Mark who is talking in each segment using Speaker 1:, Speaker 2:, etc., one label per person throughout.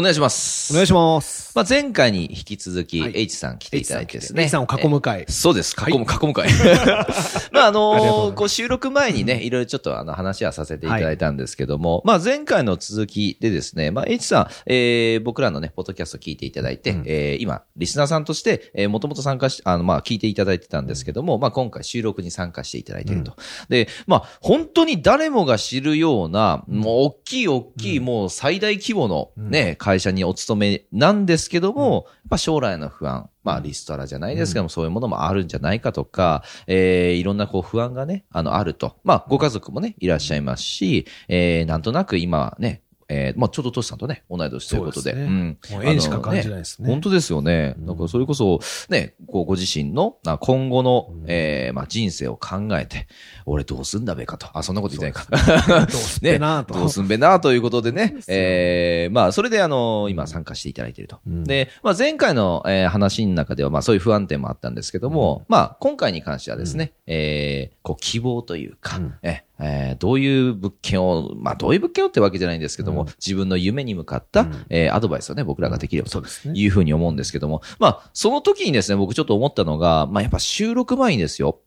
Speaker 1: お願いします。
Speaker 2: お願いします。
Speaker 1: まあ、前回に引き続き、
Speaker 2: はい
Speaker 1: H さん来ていただいてですね。
Speaker 2: H さんを囲む会
Speaker 1: えそうです。囲む、囲む会。まあ、あのーこう収録前にね、いろいろちょっとあの話はさせていただいたんですけども、まあ、前回の続きでですね、まあ、H さん、えー、僕らのね、ポッドキャスト聞いていただいて、
Speaker 2: うん
Speaker 1: えー、今、リスナーさんとして、えー、もともと参加し、あの、まあ、聞いていただいてたんですけども、まあ、今回収録に参加していただいていると。で、まあ、本当に誰もが知るような、もう、大きい大きい、もう最大規模のね、会社にお勤めなんですけども、やっぱ将来の不安、まあ、リストラじゃないですけども、そういうものもあるんじゃないかとか、えー、いろんなこう不安がね、あの、あると。まあ、ご家族もね、いらっしゃいますし、えー、なんとなく今はね、えー、まあ、ちょうどトシさんとね、同い年ということで。
Speaker 2: そうですね
Speaker 1: ん。
Speaker 2: もう縁しか感じないですね。
Speaker 1: 本当ですよね。
Speaker 2: うん
Speaker 1: だからそれこそ、ね、こうご自身の、な今後の、
Speaker 2: うん
Speaker 1: えーまあ人生を考えて、俺どうすんだべかと。あ、そんなこと言ってないか。
Speaker 2: どうすっぺなと
Speaker 1: どうすんべなということでねえーまあそれであの、今参加していただいていると。
Speaker 2: うん
Speaker 1: で、まあ前回の、えー話の中ではまあそういう不安点もあったんですけども、まあ今回に関してはですね、えーこう希望というか、
Speaker 2: うん
Speaker 1: ええーどういう物件を、まあどういう物件をってわけじゃないんですけども、
Speaker 2: うん。
Speaker 1: 自分の夢に向かった、
Speaker 2: うん。
Speaker 1: えーアドバイスをね、僕らができればと。いうふうに思うんですけども、まあ、その時にですね、僕ちょっと思ったのが、まあ、やっぱ収録前にですよ、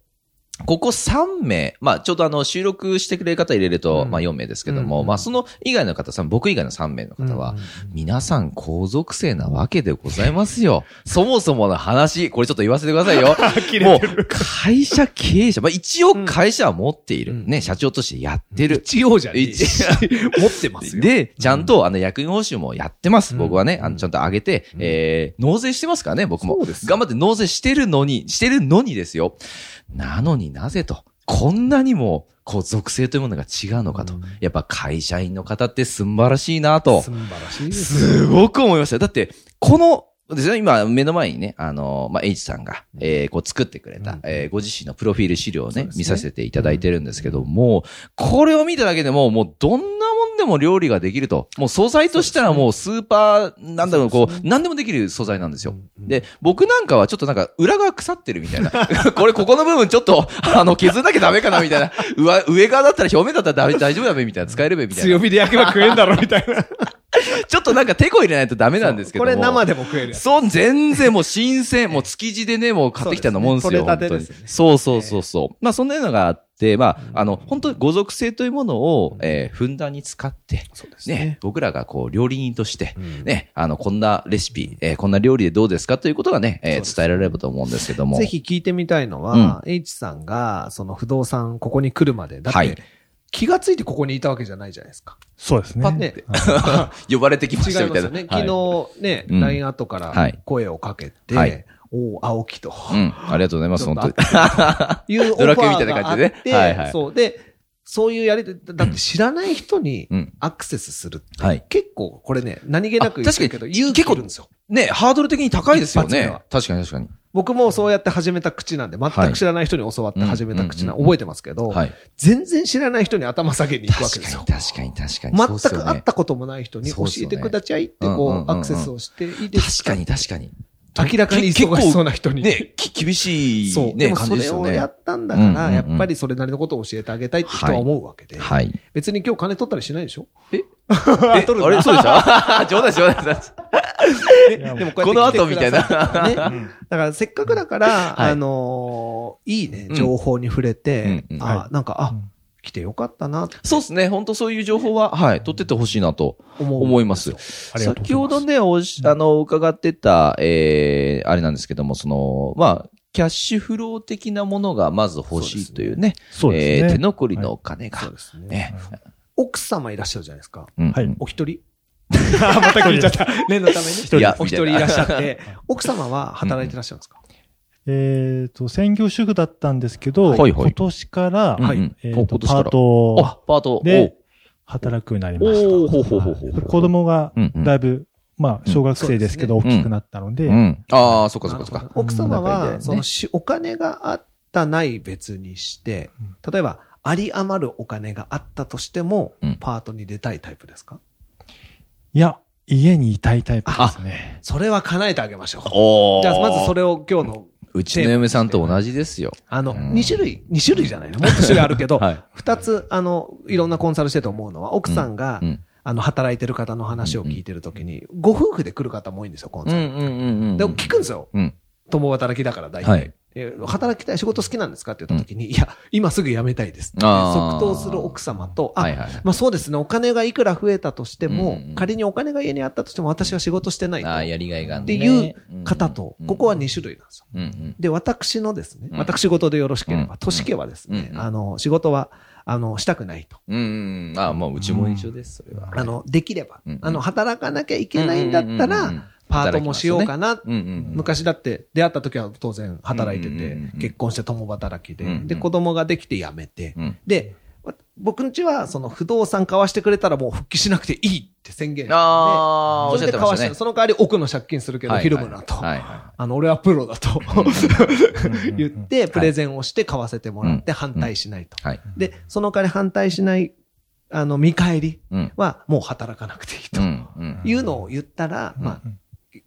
Speaker 1: ここ3名、まあ、ちょうどあの、収録してくれる方入れると、
Speaker 2: うん
Speaker 1: まあ、4名ですけども、
Speaker 2: うん
Speaker 1: まあ、その以外の方、僕以外の3名の方は、
Speaker 2: うん
Speaker 1: 皆さん皇族生なわけでございますよ。そもそもの話、これちょっと言わせてくださいよ。もう、会社経営者、まあ、一応会社は持っている。
Speaker 2: うん
Speaker 1: ね、社長としてやってる。
Speaker 2: 一応じゃねえ 持ってますよ。
Speaker 1: で、ちゃんと、あの、役員報酬もやってます。
Speaker 2: うん
Speaker 1: 僕はね、あの、
Speaker 2: うん
Speaker 1: ちゃんと上げて、
Speaker 2: うん
Speaker 1: えー、納税してますからね、僕も。
Speaker 2: そうですよ
Speaker 1: 頑張って納税してるのに、してるのにですよ。なのになぜと。こんなにも、こう、属性というものが違うのかと。
Speaker 2: うん
Speaker 1: やっぱ会社員の方って素晴らしいなと。
Speaker 2: 素晴らしいですよ。
Speaker 1: すごく思いました。だって、この、ですね、今、目の前にね、あの、まあ、H さんが、えー、こう作ってくれた、
Speaker 2: うん
Speaker 1: えー、ご自身のプロフィール資料をね
Speaker 2: ね
Speaker 1: 見させていただいてるんですけども、これを見ただけでも、もう、どんなでも料理ができると。もう素材としたらもうスーパー、なんだろう、こう、何でもできる素材なんですよ。
Speaker 2: うん
Speaker 1: で、僕なんかはちょっとなんか裏側腐ってるみたいな。これここの部分ちょっと、あの、削んなきゃダメかなみたいな。上、上側だったら表面だったら大丈夫だべみたいな。使えるべみたいな
Speaker 2: 強。火で焼けば食えんだろみたいな。
Speaker 1: ちょっとなんか手こ入れないとダメなんですけども。
Speaker 2: これ生でも食える。
Speaker 1: そう、全然もう新鮮、もう築地でね、もう買ってきたようなもんですよ。
Speaker 2: そう
Speaker 1: そうそうそう。まあそんなのがあって、まあ、あの、本当にご属性というものを、えーふんだんに使って、
Speaker 2: そうです
Speaker 1: ね、。僕らがこう、料理人として、
Speaker 2: うん
Speaker 1: ね、あの、こんなレシピ、えーこんな料理でどうですかということがね、えー伝えられればと思うんですけども。
Speaker 2: ぜ。ひ聞いてみたいのは、H さんが、その不動産、ここに来るまで。だ
Speaker 1: はい
Speaker 2: って、気がついてここにいたわけじゃないじゃないですか。
Speaker 3: そうですね。
Speaker 1: パッて、呼ばれてきましたみたいな。
Speaker 2: 違いますよね。
Speaker 1: はい
Speaker 2: 昨日ね、
Speaker 1: うん
Speaker 2: LINE 後から
Speaker 1: はい
Speaker 2: 声をかけて、
Speaker 1: はい
Speaker 2: おう青木と。
Speaker 1: うん、ありがとうございます、本
Speaker 2: と
Speaker 1: 当に。
Speaker 2: いうオファ
Speaker 1: ドラみたいな感じでね
Speaker 2: て、
Speaker 1: はいはい
Speaker 2: そう。で、そういうやりだって知らない人に
Speaker 1: うん。
Speaker 2: アクセスするって、
Speaker 1: はい
Speaker 2: 結構これね、何気なく言ってるけど、勇気いるんですよ。
Speaker 1: ね、ハードル的に高いですよね。確かに確かに。
Speaker 2: 僕もそうやって始めた口なんで、全く知らない人に教わって始めた口なん
Speaker 1: うん
Speaker 2: 覚えてますけど、
Speaker 1: はい。
Speaker 2: 全然知らない人に頭下げに行くわけですよ
Speaker 1: 確かに、。確かに、確かに。
Speaker 2: 全く会ったこともない人に教えてくださいってこう、アクセスをしていいですか
Speaker 1: 確かに、確かに。
Speaker 2: 明らかに忙しそうな人に。
Speaker 1: ね、き厳し。いね、
Speaker 2: でもそ
Speaker 1: 感じですよね。
Speaker 2: れをや。ったんだから、やっぱりそれなりのことを教えてあげたいって人は思うわけで。
Speaker 1: はい。
Speaker 2: 別に今日金取ったりしないでしょ？
Speaker 1: え？
Speaker 2: あ
Speaker 1: え、
Speaker 2: 取るんだ
Speaker 1: あれ、そうでした 冗談です、冗談で
Speaker 2: で もこ
Speaker 1: の後みたいな。
Speaker 2: ね。
Speaker 3: うん。
Speaker 2: だからせっかくだから、
Speaker 1: はい。
Speaker 2: あのーいいね
Speaker 1: う、ん
Speaker 2: 情報に触れて、あ、なんか、あ、
Speaker 3: うん
Speaker 2: 来てよかったな
Speaker 1: そうですね。本当そういう情報は、はい、取ってってほしいなと
Speaker 2: 思
Speaker 1: います。
Speaker 3: ます。
Speaker 1: 先ほどね、おし、あの、伺ってた、えー、あれなんですけども、その、まあ、キャッシュフロー的なものがまず欲しいというね、
Speaker 3: そうですね。
Speaker 1: えー手残りのお金が、
Speaker 2: そうですね。
Speaker 1: ね、
Speaker 2: 奥様いらっしゃるじゃないですか。
Speaker 1: うん
Speaker 3: はい。
Speaker 2: お一人？
Speaker 3: あまた聞いちゃった。
Speaker 2: 念のために。
Speaker 1: いや
Speaker 2: お一人いらっしゃって、奥様は働いてらっしゃるんですか？
Speaker 3: えっと、専業主婦だったんですけど、
Speaker 1: はいはい。
Speaker 3: 今年から、
Speaker 1: うんうん。
Speaker 3: えっと、パート
Speaker 1: あ、パート。
Speaker 3: で働くようになりました。子供が
Speaker 1: うんうん。
Speaker 3: だいぶまあ、小学生ですけど、
Speaker 1: うん
Speaker 3: 大きくなったので、
Speaker 1: うん。ああ、そっかそっかそっか。
Speaker 2: 奥様は、
Speaker 1: ね
Speaker 2: そのし、お金があったない別にして、例えば、あり余るお金があったとしても
Speaker 1: うん、
Speaker 2: パートに出たいタイプですか？
Speaker 3: いや、家にいたいタイプですね。
Speaker 2: それは叶えてあげましょう。じゃあ、まずそれを今日の、
Speaker 1: うちの嫁さんと同じですよ。
Speaker 2: あの、
Speaker 1: うん
Speaker 2: 2種類、2種類じゃないのもっと種類あるけど、
Speaker 1: はい
Speaker 2: 2つ、あの、いろんなコンサルしてて思うのは、奥さんが
Speaker 1: う、ん。
Speaker 2: あの、働いてる方の話を聞いてるときに、ご夫婦で来る方も多いんですよ、コンサル。
Speaker 1: うんうんうんうん。
Speaker 2: で、聞くんですよ。
Speaker 1: うん。
Speaker 2: 共働きだから大体。
Speaker 1: はい
Speaker 2: え働きたい、仕事好きなんですかって言った時に、いや、今すぐ辞めたいです即答する奥様と、あ、
Speaker 1: はいはい。
Speaker 2: まあそうですね、お金がいくら増えたとしても、
Speaker 1: うんうん
Speaker 2: 仮にお金が家にあったとしても私は仕事してないと。
Speaker 1: あやりがいがある
Speaker 2: て
Speaker 1: ね
Speaker 2: いう方と、ここは2種類なんですよ。
Speaker 1: うんうん。
Speaker 2: で、私のですね、
Speaker 1: うん
Speaker 2: 私事でよろしければ、
Speaker 1: うん
Speaker 2: 都市家はですね、
Speaker 1: うん
Speaker 2: あの、仕事は、あの、したくないと。
Speaker 1: うんうん。ああ、まあ、うちも一緒です、それは。
Speaker 2: あの、できれば、
Speaker 1: うん
Speaker 2: あの、働かなきゃいけないんだった
Speaker 1: うんうんうんう
Speaker 2: ら
Speaker 1: ん、
Speaker 2: パートもしようかな。
Speaker 1: うんうん。
Speaker 2: 昔だって出会った時は当然働いてて
Speaker 1: うんうんうんうん、
Speaker 2: 結婚して共働きで
Speaker 1: うんう、ん
Speaker 2: で、子供ができて辞めて
Speaker 1: うん、
Speaker 2: で、わ僕んちはその不動産買わしてくれたらもう復帰しなくていいって宣言して。
Speaker 1: あ
Speaker 2: それで買わして、。その代わり奥の借金するけど、
Speaker 1: はい
Speaker 2: ひるむなと。
Speaker 1: はいは
Speaker 2: あの、俺はプロだと
Speaker 3: うん
Speaker 2: 言って、プレゼンをして買わせてもらって反対しないと。
Speaker 1: い。はい。
Speaker 2: で、その代わり反対しない、あの、見返り
Speaker 1: うん。
Speaker 2: はもう働かなくていいと
Speaker 1: うん。うん。
Speaker 2: いうのを言ったら、
Speaker 1: うん
Speaker 2: まあ、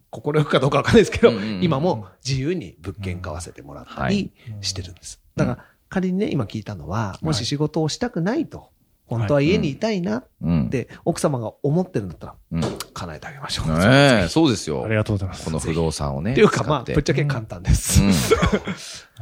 Speaker 2: 心よくかどうかわかんないですけど
Speaker 1: うんうんうん、
Speaker 2: 今も自由に物件買わせてもらったりしてるんです。だから、仮にね、今聞いたのは、もし仕事をしたくないと、本当は家にいたいなっ
Speaker 1: うん。
Speaker 2: て、奥様が思ってるんだったら、
Speaker 1: うん。
Speaker 2: 叶えてあげましょう。
Speaker 1: ねえ、そうですよ
Speaker 3: あり。がとうございます。
Speaker 1: この不動産をね。
Speaker 2: っていうか、まあ、
Speaker 1: 使って
Speaker 2: ぶっちゃけ簡単です。
Speaker 1: うん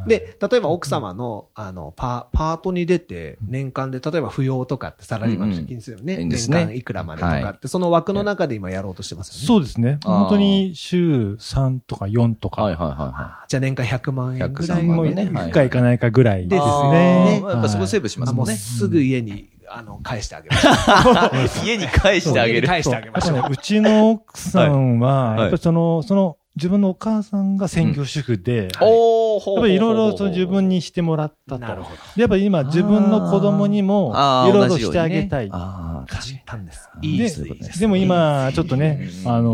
Speaker 2: で、例えば奥様の、あの、パパートに出て、年間で、例えば扶養とかってサラリーマンの借金するよね。年間いくらまでとかって、その枠の中で今やろうとしてますよね。
Speaker 3: そうですね。本当に週3とか4とか。
Speaker 1: はいはいはいは
Speaker 2: じゃあ年間100万円ぐらい
Speaker 1: 103
Speaker 3: もう
Speaker 1: 万ね
Speaker 3: 1回行かないかぐらい
Speaker 1: い。
Speaker 3: です
Speaker 2: です
Speaker 1: あ
Speaker 3: ね。
Speaker 1: ーやっぱそこセーブします
Speaker 2: あもう
Speaker 1: もんね。
Speaker 2: すぐ家に、あの、返してあげま しょう。
Speaker 1: 家に返してあげる。
Speaker 2: 返してあげましょう
Speaker 3: うちの奥さんは、
Speaker 1: い
Speaker 3: やっぱりその、その、自分のお母さんが専業主婦で、やっぱりいろいろ自分にしてもらったと。
Speaker 2: なるほど。
Speaker 3: でやっぱり今自分の子供にもいろいろしてあげたい。
Speaker 1: ああ、確かに。
Speaker 2: 簡単です。
Speaker 1: い
Speaker 2: いい
Speaker 3: で
Speaker 2: ですいいです。
Speaker 3: でも今、ちょっとね、
Speaker 1: うん
Speaker 3: あの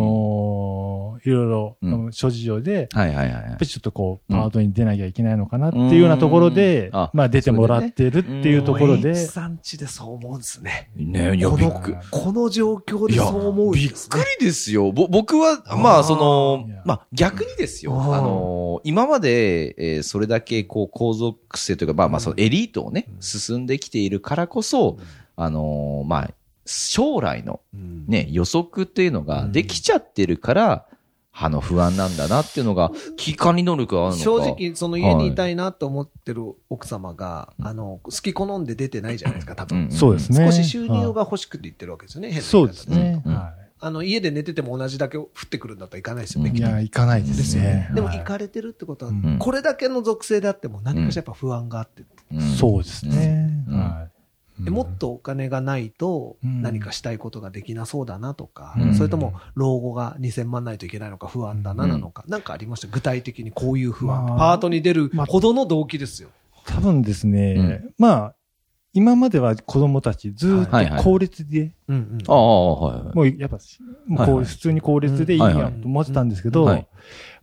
Speaker 3: ーいろいろ、
Speaker 1: うん。
Speaker 3: 諸事情で、
Speaker 1: はいはいはいはい。
Speaker 3: やっぱ。りちょっとこう、
Speaker 1: うん。
Speaker 3: パートに出なきゃいけないのかなっていうようなところで、まあ出てもらってるっていうところで、
Speaker 2: 産地でそう思うんですね。
Speaker 1: ねいや、
Speaker 2: この
Speaker 1: びっくり。、
Speaker 2: この状況でそう思うん
Speaker 1: びっ。くりですよ。ぼ、僕は、まあ、そのまあ、逆にですよ。
Speaker 2: あ
Speaker 1: の、今まで、えーそれだけ、こう、皇族性というか、まあまあ、そのエリートをね、進んできているからこそ、あの、まあ、将来の
Speaker 2: うん。
Speaker 1: ね、予測っていうのができちゃってるから、あの、不安なんだなっていうのが、危機管理能力があるのか。
Speaker 2: 正直、その家にいたいなと思ってる奥様が、あの、好き好んで出てないじゃないですか、多分。
Speaker 1: ん
Speaker 3: そうですね。
Speaker 2: 少し収入が欲しくて言ってるわけですよね、変な言い方
Speaker 3: そうですね。
Speaker 1: うん
Speaker 3: は
Speaker 2: あの、家で寝てても同じだけ降ってくるんだったら行かないですよね、
Speaker 1: うん
Speaker 3: い。いや、行かないですね。
Speaker 2: でも
Speaker 3: はい
Speaker 2: 行かれてるってことは
Speaker 3: うん、
Speaker 2: これだけの属性であっても何かしらやっぱ不安があって、
Speaker 1: うん
Speaker 3: そうですね。
Speaker 1: うん
Speaker 3: はい
Speaker 2: でもっとお金がないと
Speaker 3: うん。
Speaker 2: 何かしたいことができなそうだなとか、
Speaker 1: うん。
Speaker 2: それとも老後が2000万ないといけないのか不安だななのか、なんかありました？具体的にこういう不安。
Speaker 3: まあ
Speaker 2: パートに出る
Speaker 3: まあ
Speaker 2: ほどの動機ですよ。
Speaker 3: 多分ですね、
Speaker 1: うん。
Speaker 3: まあ、今までは子供たちずっと公立で。もうやっぱ、もう普通に公立でいいやと思ってたんですけど、
Speaker 1: はい。
Speaker 3: やっ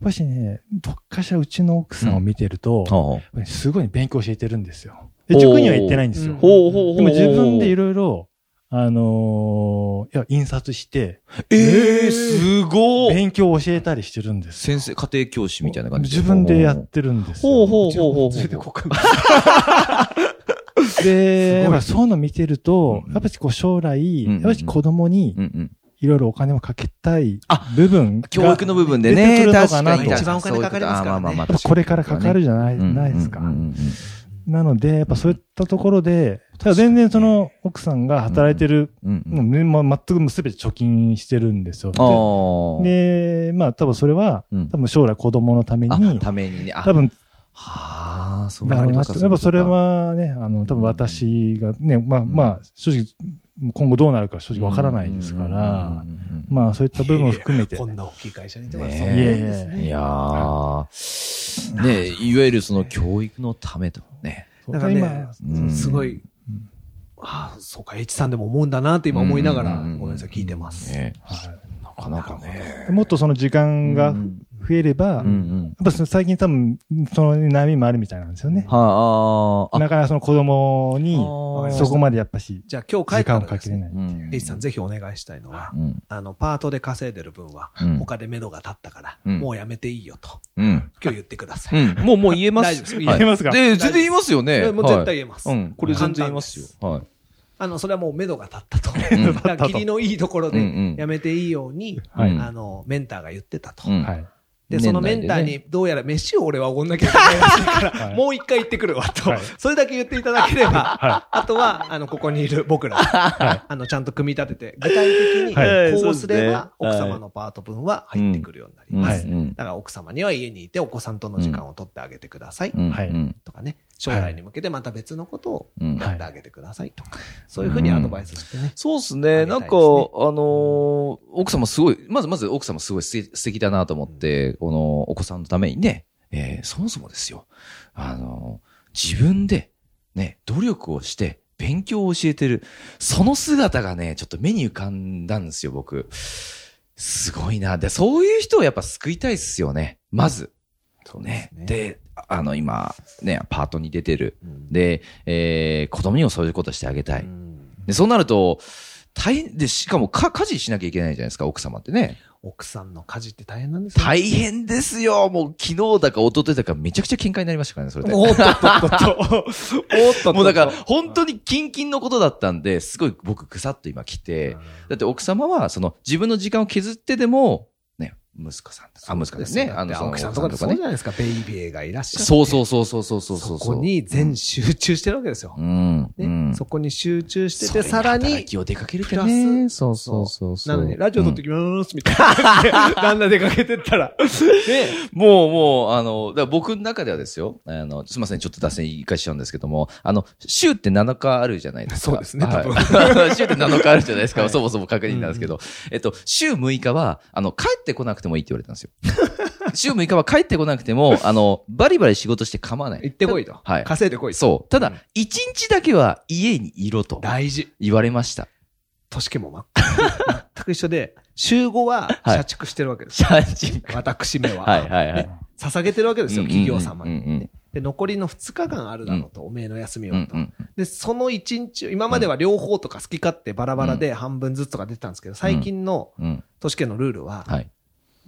Speaker 3: ぱしね、どっかしらうちの奥さんを見てると、すごい勉強教えてるんですよ。で、塾には行ってないんですよ。
Speaker 2: うん
Speaker 1: ほうほうほう。
Speaker 3: でも自分でいろいろ、あのーいや、印刷して、
Speaker 1: ええすごい
Speaker 3: 勉強を教えたりしてるんですよ。
Speaker 1: 先生、家庭教師みたいな感じ
Speaker 3: 自分でやってるんですよ。
Speaker 1: ほうほうほうほうほ
Speaker 2: 連れ。こうかな
Speaker 3: で、やっぱり
Speaker 2: す
Speaker 3: そういうの見てると、
Speaker 1: うん
Speaker 3: やっぱりこう将来、
Speaker 1: うん
Speaker 3: やっぱり子供に
Speaker 1: うんうん。
Speaker 3: いろいろお金をかけたい
Speaker 1: あ
Speaker 3: 部分が
Speaker 1: 教育の部分で
Speaker 3: 出て
Speaker 1: ね、
Speaker 3: くるの
Speaker 1: 確かに。
Speaker 3: かなと
Speaker 2: 一番お金かかりますからね
Speaker 1: あまあまあまあ
Speaker 3: これからかかるじゃない,、ないですか。なので、やっぱそういったところで、ただ全然その奥さんが働いてる、
Speaker 1: うんうん
Speaker 3: もう全く全て貯金してるんですよ。で、でまあ多分それは、
Speaker 1: うん。
Speaker 3: 多分将来子供のため
Speaker 1: あ、
Speaker 3: に、
Speaker 1: ために
Speaker 3: 多分、
Speaker 1: はあ、そう
Speaker 3: だろうなと。やっぱそれ
Speaker 1: は、
Speaker 3: はね、あの、多分私がね、まあまあ、正直、今後どうなるか正直わからないですから、まあそういった部分を含めて、
Speaker 2: こんな大きい会社にいてます。
Speaker 1: ね
Speaker 2: そうなんですね
Speaker 1: いやー、ねいわゆるその教育のためとね。
Speaker 2: だからね
Speaker 1: 今うん
Speaker 2: すごい、ああ、そうか、H さんでも思うんだなって今思いながら、
Speaker 1: うん
Speaker 2: ごめんなさい、聞いてます。
Speaker 1: なかなかね。
Speaker 3: もっとその時間が
Speaker 1: うん
Speaker 3: 増えれば、
Speaker 1: うんうん。
Speaker 3: やっぱその最近多分、その悩みもあるみたいなんですよね。
Speaker 1: はあ、あ
Speaker 3: なかなかその子供に、
Speaker 1: あ
Speaker 3: そこまでやっぱし、
Speaker 2: じゃあ今日帰
Speaker 3: 時
Speaker 2: ったらですね
Speaker 3: 間をかけれない。
Speaker 1: うん
Speaker 2: エイジさんぜひお願いしたいのは、
Speaker 1: うん。
Speaker 2: あの、パートで稼いでる分は、
Speaker 1: うん
Speaker 2: 他で目処が立ったから、
Speaker 1: うん
Speaker 2: もうやめていいよと、
Speaker 1: うん。
Speaker 2: 今日言ってください。
Speaker 1: うん。もう、もう言えます。
Speaker 2: 大丈夫です
Speaker 1: はい
Speaker 3: 言えますか？
Speaker 1: で、全然言いますよね。
Speaker 2: もう絶対言えます。
Speaker 1: はいうん。これ全然言いますよ。はい。
Speaker 2: あの、それはもう目処が立ったと。
Speaker 1: ん
Speaker 2: だから、霧のいいところでやめていいように、
Speaker 1: はい
Speaker 2: あの、メンターが言ってたと。
Speaker 1: うん
Speaker 3: はい。
Speaker 2: で、そのメンターにどうやら飯を俺はおごんなきゃいけないらしいから、
Speaker 3: はい。
Speaker 2: もう一回言ってくるわと。
Speaker 3: はい。
Speaker 2: それだけ言っていただければ、
Speaker 3: は
Speaker 2: あとは、あの、ここにいる僕ら、
Speaker 3: はい。
Speaker 2: あの、ちゃんと組み立てて、具体的に
Speaker 3: はい。
Speaker 2: こうすれば、
Speaker 1: はい。
Speaker 2: 奥様のパート分は入ってくるようになります。だから奥様には家にいてお子さんとの時間を取ってあげてください。とかね、将来に向けてまた別のことを
Speaker 1: うん
Speaker 2: やってあげてくださいとか、そういうふうにアドバイスしてね。
Speaker 1: そうですね。ないんか、あのー奥様すごい、まずまず奥様すごい素敵だなと思って、このお子さんのためにね、えーそもそもですよ。あのー自分で、ね、努力をして、勉強を教えてる。その姿がね、ちょっと目に浮かんだんですよ、僕。すごいな。で、そういう人をやっぱ救いたいっすよね。まず。
Speaker 2: そう
Speaker 1: ね。
Speaker 2: ね
Speaker 1: で、あの、今、ね、パートに出てる。
Speaker 2: うん
Speaker 1: で、えー子供にもそういうことしてあげたい。
Speaker 2: うん
Speaker 1: で、そうなると、大変で、しかもか、家事しなきゃいけないじゃないですか、奥様ってね。
Speaker 2: 奥さんの家事って大変なんですよ。
Speaker 1: 大変ですよ。もう昨日だか一昨日だかめちゃくちゃ喧嘩になりましたからね、それで。
Speaker 2: おっとっとっと。おっとっと。
Speaker 1: もうだから、本当にキンキンのことだったんで、すごい僕ぐさっと今来て、だって奥様は、その自分の時間を削ってでも、ね、息子さんとか、あ、息子ですね。
Speaker 2: あの、奥さんとかってそうじゃないですか、ベイビーがいらっしゃって。
Speaker 1: そうそうそうそうそうそうそう。
Speaker 2: そこに全集中してるわけですよ。
Speaker 1: うん。う
Speaker 2: ね
Speaker 1: ん。
Speaker 2: そこに集中してて、さらに
Speaker 1: 働、きを出かける
Speaker 2: プラ
Speaker 1: ね。
Speaker 2: ス
Speaker 1: そうそうそうそう。
Speaker 2: なのに、ラジオ撮ってきます、みたいな感じで、旦那出かけてったら。ね
Speaker 1: もう、もう、あの、僕の中ではですよ、あの、すみません、ちょっと脱線一回しちゃうんですけども、あの、週って7日あるじゃないですか。
Speaker 2: そうですね
Speaker 1: 週って7日あるじゃないですか。
Speaker 2: はい
Speaker 1: そもそも確認なんですけど、えっと、週6日は、あの、帰ってこなくてもいいって言われたんですよ。週6日は帰ってこなくても、あの、バリバリ仕事して構わない。
Speaker 2: 行ってこいと。
Speaker 1: はい
Speaker 2: 稼いでこいと。
Speaker 1: そう。ただ
Speaker 2: うん、
Speaker 1: 1日だけは家にいろと
Speaker 2: 大事。
Speaker 1: 言われました。
Speaker 2: 年家も全く全く一緒で、週5は
Speaker 1: はい
Speaker 2: 社畜してるわけです。
Speaker 1: シャーチ
Speaker 2: 私めは。
Speaker 1: はいはいはい
Speaker 2: ね捧げてるわけですよ、企業様に。で、残りの2日間あるだろうと、おめえの休みをと。で、その1日、今までは両方とか好き勝手バラバラで半分ずつとか出てたんですけど、最近の
Speaker 1: うん。
Speaker 2: 都市圏のルールは、
Speaker 1: はい。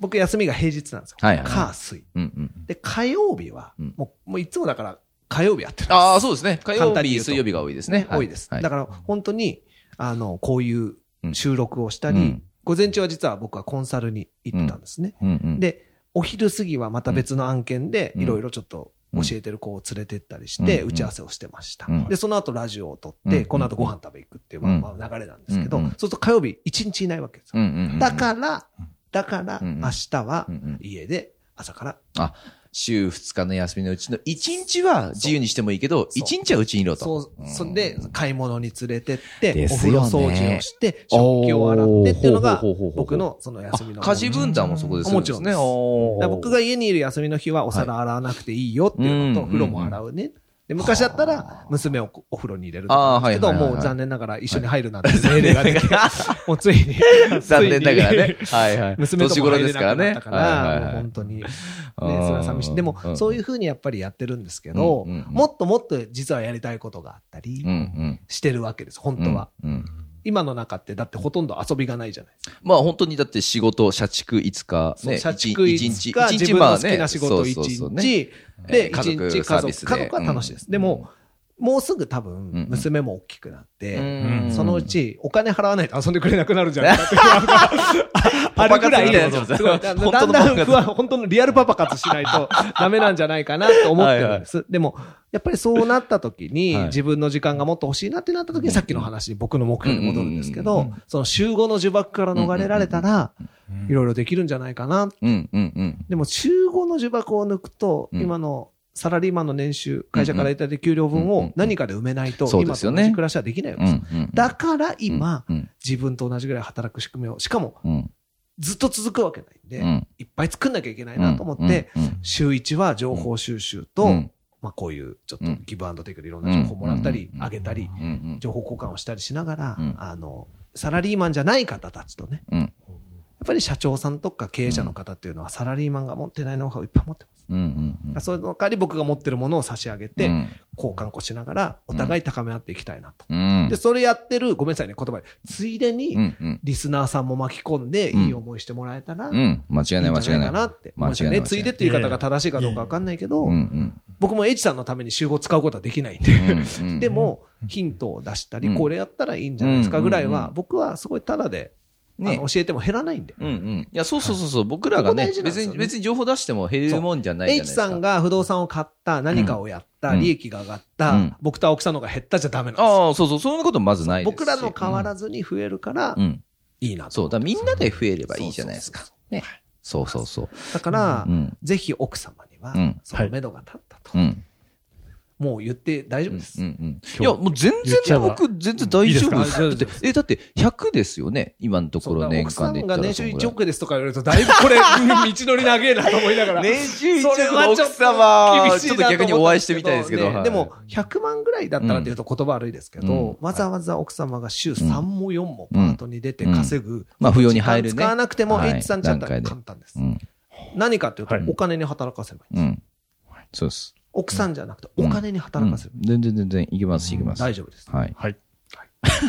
Speaker 2: 僕休みが平日なんですよ。
Speaker 1: はいはい。はい
Speaker 2: 火、水。
Speaker 1: うんうん。
Speaker 2: で、火曜日は
Speaker 1: うん、
Speaker 2: もう、もういつもだから、火曜日やってる。
Speaker 1: ああ、そうですね。火曜日、水曜日が多いですね。
Speaker 2: 多いです。
Speaker 1: はい。
Speaker 2: だから、本当に、あの、こういう
Speaker 1: うん。
Speaker 2: 収録をしたり、
Speaker 1: うん。
Speaker 2: 午前中は実は僕はコンサルに行ってたんですね。
Speaker 1: うん。うん、
Speaker 2: で、お昼過ぎはまた別の案件で、
Speaker 1: うん。
Speaker 2: いろいろちょっと教えてる子を連れてったりして、
Speaker 1: うん。
Speaker 2: 打ち合わせをしてました。
Speaker 1: うん。
Speaker 2: で、その後ラジオを撮って、
Speaker 1: うん。
Speaker 2: この後ご飯食べ行くっていう、まあまあ流れなんですけど、
Speaker 1: うん。
Speaker 2: そうすると火曜日一日いないわけですよ。
Speaker 1: うん。うん。うん、
Speaker 2: だから、だから、
Speaker 1: うん
Speaker 2: 明日は
Speaker 1: うんうん。
Speaker 2: 家で朝から、
Speaker 1: あ、週2日の休みのうちの1日は自由にしてもいいけど、
Speaker 2: そう。
Speaker 1: 1日はうちにいろと。
Speaker 2: そう、それで
Speaker 1: うん
Speaker 2: 買い物に連れてって、
Speaker 1: ね。
Speaker 2: 風呂掃除をして、食器を洗ってっていうのが僕のその休みの。
Speaker 1: 家事分担もそこですね。
Speaker 2: もちろんです僕が家にいる休みの日はお皿洗わなくていいよっていうのと、
Speaker 1: はい
Speaker 2: 風呂も洗うね。で昔だったら、娘をお風呂に入れるとかですけど、もう残念ながら一緒に入るなんて命令が出て、もうついに。
Speaker 1: 残念ながらね。はいはい。
Speaker 2: 娘とも入れな。くなったから、本当に、ね、そ
Speaker 1: うん
Speaker 2: れは寂しい。でも、そういう
Speaker 1: う
Speaker 2: ふうにやっぱりやってるんですけど、もっともっと実はやりたいことがあったり。してるわけです、本当は。今の中って、だってほとんど遊びがないじゃない。
Speaker 1: まあ本当にだって仕事、社畜5日、ね。
Speaker 2: そう社畜
Speaker 1: 一
Speaker 2: 5日、
Speaker 1: 一
Speaker 2: 自分の好きな仕事1
Speaker 1: そうそうそうね
Speaker 2: 日、
Speaker 1: え
Speaker 2: で、
Speaker 1: ー家族
Speaker 2: 1日家族、家族は楽しいです。
Speaker 1: うん
Speaker 2: でも、もうすぐ多
Speaker 1: うん
Speaker 2: 分、娘も大きくなって、
Speaker 1: うん
Speaker 2: そのうちお金払わないと遊んでくれなくなるんじゃないかって あるぐらい、
Speaker 1: で
Speaker 2: だんだん不安本当のリアルパパ活しないとダメなんじゃないかなと思ってるんです。でも、やっぱりそうなった時に、
Speaker 1: はい。
Speaker 2: 自分の時間がもっと欲しいなってなった時に、さっきの話に僕の目標に戻るんですけ
Speaker 1: うん
Speaker 2: ど、その週5の呪縛から逃れられたら、いろいろできるんじゃないかな。でも週5の呪縛を抜くと、
Speaker 1: うん。
Speaker 2: 今のサラリーマンの年収、会社からいただいた給料分を何かで埋めないと、今
Speaker 1: すよね。
Speaker 2: と同じ暮らしはできないわけ
Speaker 1: う
Speaker 2: です。だから今、
Speaker 1: うん
Speaker 2: 自分と同じぐらい働く仕組みを、しかも
Speaker 1: うん。
Speaker 2: ずっと続くわけないんで、
Speaker 1: うん。
Speaker 2: いっぱい作んなきゃいけないなと思って、週1は情報収集と、
Speaker 1: うん
Speaker 2: まあこういうちょっと
Speaker 1: うん
Speaker 2: ギブアンドテイクでいろんな情報もらったり、
Speaker 1: うん
Speaker 2: あげたり、情報交換をしたりしながら、
Speaker 1: うん
Speaker 2: あの、サラリーマンじゃない方たちとね、
Speaker 1: うん
Speaker 2: っぱり社長さんとか経営者の方っていうのはサラリーマンが持ってないノウハウをいっぱい持ってます。
Speaker 1: うんうんうん。
Speaker 2: その代わり僕が持ってるものを差し上げて、
Speaker 1: うん
Speaker 2: 交換こしながらお互い高め合っていきたいなと。
Speaker 1: うん
Speaker 2: で、それやってる、ごめんなさいね、言葉で。ついで
Speaker 1: う
Speaker 2: に。リスナーさんも巻き込んで、
Speaker 1: うん
Speaker 2: いい思いしてもらえたら。
Speaker 1: 間違いない間違いない。間違いない。
Speaker 2: ついでっていう言い方が正しいかどうかわかんないけど
Speaker 1: うんう、ん。
Speaker 2: 僕も H さんのために集合使うことはできないんで。
Speaker 1: うんうん
Speaker 2: でも、ヒントを出したり、
Speaker 1: うん
Speaker 2: これやったらいいんじゃないですかぐらいは僕はすごいタダで、あ
Speaker 1: ね
Speaker 2: の教えても減らないんで。
Speaker 1: うんうん。いや、そうそうそうそう。僕らがね
Speaker 2: ね
Speaker 1: 別に、別に情報出しても減るもんじゃないじゃないで
Speaker 2: H
Speaker 1: すか。
Speaker 2: さんが不動産を買った、何かをやった、
Speaker 1: うん
Speaker 2: 利益が上がった、
Speaker 1: うん
Speaker 2: 僕と青木さんの方が減ったじゃダメなんですよ。
Speaker 1: ああ、そうそう。そんなことまずないですし。
Speaker 2: 僕らの変わらずに増えるから
Speaker 1: う、ん。
Speaker 2: いいなと。
Speaker 1: そう。だからみんなで増えればいいじゃないですか
Speaker 2: そうそう。
Speaker 1: ね。そうそうそう。
Speaker 2: だから
Speaker 1: う、ん。
Speaker 2: ぜひ奥様には
Speaker 1: うん、
Speaker 2: その目処が立ったと
Speaker 1: う。ん。
Speaker 2: もう言って大丈夫です
Speaker 1: うん。うん。いや、もう全然僕、全然大丈夫
Speaker 2: いいです
Speaker 1: って、え、だって 100ですよね？今のところ年間で言っ
Speaker 2: 年収1
Speaker 1: そのぐらい。
Speaker 2: 億ですとか言われると、だいぶこれ、道のり長えなと思いながら。
Speaker 1: 年収1
Speaker 2: それ
Speaker 1: 億の奥様、ちょっと逆にお会いしてみたいですけど。はい
Speaker 2: ねでも、100万ぐらいだったらっていうと言葉悪いですけ
Speaker 1: うん
Speaker 2: ど、わざわざ奥様が週3も4もパートに出て
Speaker 1: うん
Speaker 2: 稼ぐ。
Speaker 1: まあ扶養に入るね
Speaker 2: 使わなくても、
Speaker 1: はい
Speaker 2: H さんちゃったら簡単です
Speaker 1: う。ん。
Speaker 2: 何かっていうと
Speaker 3: はい、
Speaker 2: お金に働かせればいいんです。
Speaker 1: うん。そうです。
Speaker 2: 奥さんじゃなくて、お金に働かせる。
Speaker 1: うん全然全然いきます、いきます。
Speaker 2: 大丈夫です。
Speaker 1: はい。
Speaker 3: はい。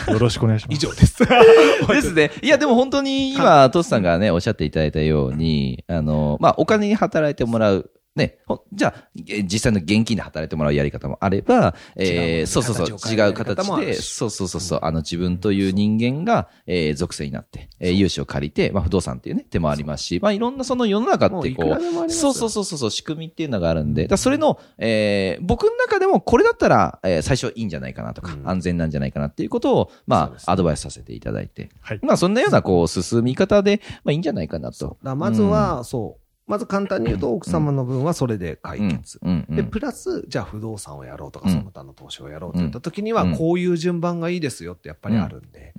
Speaker 3: よろしくお願いします。
Speaker 2: 以上です。
Speaker 1: ですね。いや、でも本当に今、トスさんがね、おっしゃっていただいたように、あの、まあ、お金に働いてもらう。ね。ほじゃあ、え実際の現金で働いてもらうやり方もあれば、えー、そうそうそう、違う形で、そうそうそうそう、あの、自分という人間が、えー、属性になって、えー、融資を借りて、まあ、不動産っていうね、手もありますし、まあ、いろんなその世の中ってこ
Speaker 2: もう
Speaker 1: そうそうそうそうそう、仕組みっていうのがあるんで、だそれの、えー、僕の中でもこれだったら、えー、最初いいんじゃないかなとか、
Speaker 2: うん。
Speaker 1: 安全なんじゃないかなっていうことを、まあ、アドバイスさせていただいて、
Speaker 3: はい。
Speaker 1: まあ、そんなような、こう、進み方で、まあ、いいんじゃないかなと。
Speaker 2: まずは、そう。まず簡単に言うと、奥様の分はそれで解決。で、プラス、じゃあ不動産をやろうとか、
Speaker 1: うん。
Speaker 2: その他の投資をやろうといった時には
Speaker 1: うん、
Speaker 2: こういう順番がいいですよってやっぱりあるんで。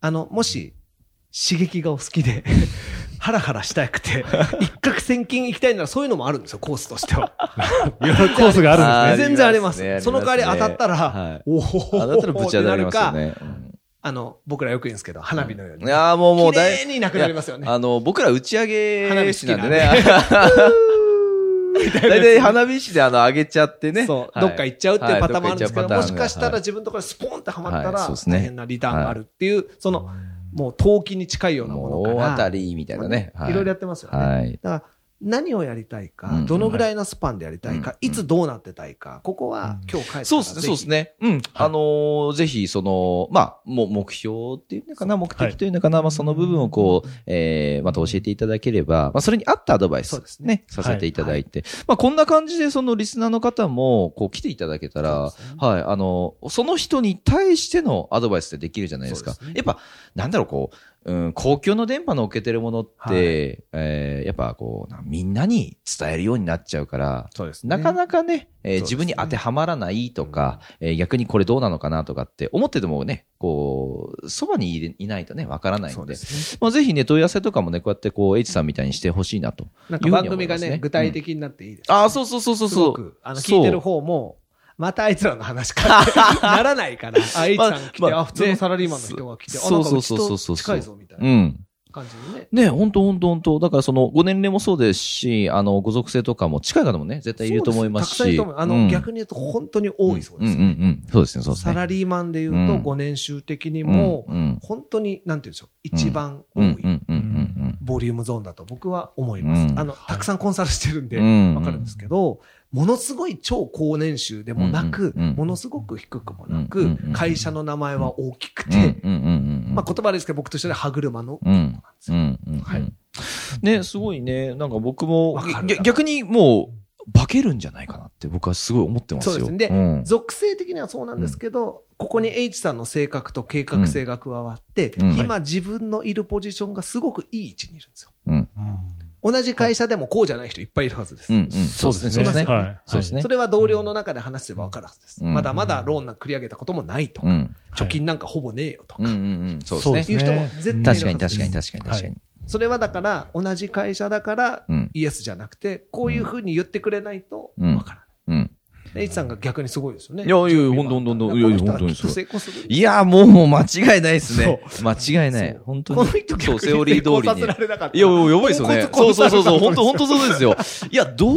Speaker 2: あの、もし、刺激がお好きで、ハラハラしたくて、一攫千金行きたいならそういうのもあるんですよ、コースとしては。
Speaker 3: いろいろコースがあるんですね。
Speaker 2: 全然あります。その代わり当たったら
Speaker 1: はい。
Speaker 2: おお
Speaker 1: あだったらぶち当たりますよね。
Speaker 2: あの、僕らよく言うんですけど、花火のように。
Speaker 1: うんいやーもうもう
Speaker 2: 綺麗になくなりますよね
Speaker 1: あの、僕ら打ち上げ
Speaker 2: 花火好
Speaker 1: 師
Speaker 2: きなんで
Speaker 1: ね。大体花火師であの、上げちゃってね。
Speaker 2: そう、
Speaker 1: はい
Speaker 2: どっか行っちゃうっていうパターンもあるんですけど、
Speaker 1: はい
Speaker 2: もしかしたら
Speaker 1: はい
Speaker 2: 自分のところにスポンってはまったら、大変なリターンがあるっていう、その、もう投機に近いようなものから。
Speaker 1: 大当たりみたいなね。
Speaker 2: いろいろやってますよね。
Speaker 1: はい。
Speaker 2: だから、何をやりたいか、
Speaker 1: うん
Speaker 2: どのぐらいのスパンでやりたいか、
Speaker 1: うん
Speaker 2: いつどうなってたいか、ここは今日帰ったら
Speaker 1: そうですね、そうですね。うん。あのーぜひ、その、まあ、も、目標っていうのかな、目的というのかな、まあ、その部分をこう、えー、また教えていただければ、まあ、それに合ったアドバイス、
Speaker 2: そうです
Speaker 1: ね、させていただいて、まあ、こんな感じで、そのリスナーの方も、こう、来ていただけたら、はい、あの、その人に対してのアドバイスってできるじゃないですか。やっぱ、なんだろう、こう、うん、公共の電波の受けてるものって、
Speaker 2: はい
Speaker 1: えーやっぱこうな、みんなに伝えるようになっちゃうから、
Speaker 2: そうです
Speaker 1: なかなかね、えー
Speaker 2: ね
Speaker 1: 自分に当てはまらないとか、えー逆にこれどうなのかなとかって思っててもね、こう、そばにいないとね、わからないので。
Speaker 2: ね。
Speaker 1: まあ、ぜひね、問い合わせとかもね、こうやってこう、H さんみたいにしてほしいなと。
Speaker 2: なんか番組がね、具体的になっていいです。
Speaker 1: ああ、そうそうそうそうそう。
Speaker 2: あの、聞いてる方も、またあいつらの話か ならないから、あ、さん来て、
Speaker 1: まあ
Speaker 2: あ、普通のサラリーマンの人が来て、あ、
Speaker 1: そう
Speaker 2: なんかうち
Speaker 1: そうそうそう
Speaker 2: と近いぞ、みたいうな
Speaker 1: ん。
Speaker 2: 感じにね。
Speaker 1: ね、本当本当本当だからその、ご年齢もそうですし、あの、ご属性とかも近い方もね、絶対いると思いますし。
Speaker 2: す。あの、
Speaker 1: うん。
Speaker 2: 逆に言うと本当に多いそうです
Speaker 1: んうんうんうん。そうですね、そうですね。
Speaker 2: サラリーマンで言うと、
Speaker 1: うん。
Speaker 2: 5年収的にも、本当に、なんて言うんでしょう、一番多い。ボリュームゾーンだと僕は思います。
Speaker 1: うん。
Speaker 2: あの、たくさんコンサルしてるんで、
Speaker 1: うん。
Speaker 2: わかるんですけど、ものすごい超高年収でもなく、ものすごく低くもな
Speaker 1: うん
Speaker 2: く会社の名前は大きく
Speaker 1: うん。
Speaker 2: て、
Speaker 1: うんうんうんうん。
Speaker 2: まあ言葉ですけど僕としては歯車の、
Speaker 1: うん。うん。うん。
Speaker 2: はい
Speaker 1: うん。ね、すごいね。なんか僕も逆にもう、化けるんじゃないかなって僕はすごい思ってますよ。
Speaker 2: そうですねで
Speaker 1: ん
Speaker 2: 属性的にはそうなんですけど、ここに H さんの性格と計画性が加わって、
Speaker 1: うん
Speaker 2: 今自分のいるポジションがすごくいい位置にいるんですよ。
Speaker 1: うん。
Speaker 2: 同じ会社でもこうじゃない人いっぱいいるはずです。
Speaker 1: うん。うん。そうですね。そうですね。
Speaker 3: はい。
Speaker 1: そうですね
Speaker 2: それは同僚の中で話せば分かるはずです。
Speaker 1: うん
Speaker 2: まだまだローンなんか繰り上げたこともないとか、
Speaker 1: うん。
Speaker 2: 貯金なんかほぼねえよとか、
Speaker 1: うんうんうん。そう
Speaker 3: そう
Speaker 1: でね。
Speaker 2: いう人も絶対いるはず
Speaker 1: 確
Speaker 2: です
Speaker 1: かに確かに確かに確かに。
Speaker 2: それはだから、同じ会社だから
Speaker 1: うん。
Speaker 2: イエスじゃなくて、こういうふうに言ってくれないと
Speaker 1: うん
Speaker 2: 分からない。
Speaker 1: うん。
Speaker 2: エイチさんが逆にすごいですよね。
Speaker 1: いやいやほんとほんとほんとに
Speaker 2: する。
Speaker 1: いや、もう、もう間違いないですね。間違いな。い本当に。
Speaker 2: この人
Speaker 1: そう、
Speaker 2: 逆
Speaker 1: セオリー通りに。いや、やばいですよね。そうそうそうそう、本当本当そうですよ。いや、どう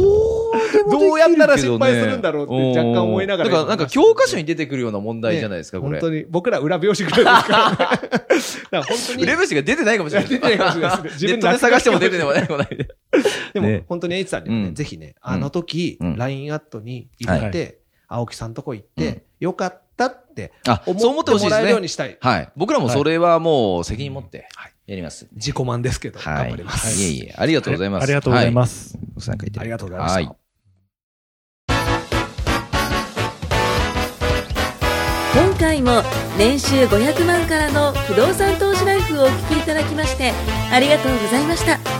Speaker 1: ど
Speaker 2: うやったら失敗するんだろうって若干思いながら
Speaker 1: だから、なんか教科書に出てくるような問題じゃないですか、これ。
Speaker 2: 本当に、僕ら裏表紙ぐらいですからね。だから本当に。
Speaker 1: レベルが出てないかもしれない。
Speaker 2: 出てないかもしれないですね
Speaker 1: ネットで探しても出てないもない。
Speaker 2: でも、
Speaker 1: ね
Speaker 2: 本当にエイチさんにはね、
Speaker 1: うん
Speaker 2: ぜひね、あの時、
Speaker 1: うん
Speaker 2: LINE アットに入れて、青木さんとこ行って、よかったって
Speaker 1: あ、そう思
Speaker 2: 思っててもらえ
Speaker 1: っほしいですね。
Speaker 2: るようにしたい。
Speaker 1: はい。僕らもそれはもう責任持ってやります。
Speaker 2: 自己満ですけど、
Speaker 1: はい。
Speaker 2: 頑張ります。
Speaker 1: いえいえ、ありがとうございます。
Speaker 3: ありがとうございま
Speaker 1: は
Speaker 3: す。
Speaker 1: ご参加いただいて
Speaker 2: ありがとうございました。
Speaker 1: はい
Speaker 4: 今回も年収500万からの不動産投資ライフをお聞きいただきましてありがとうございました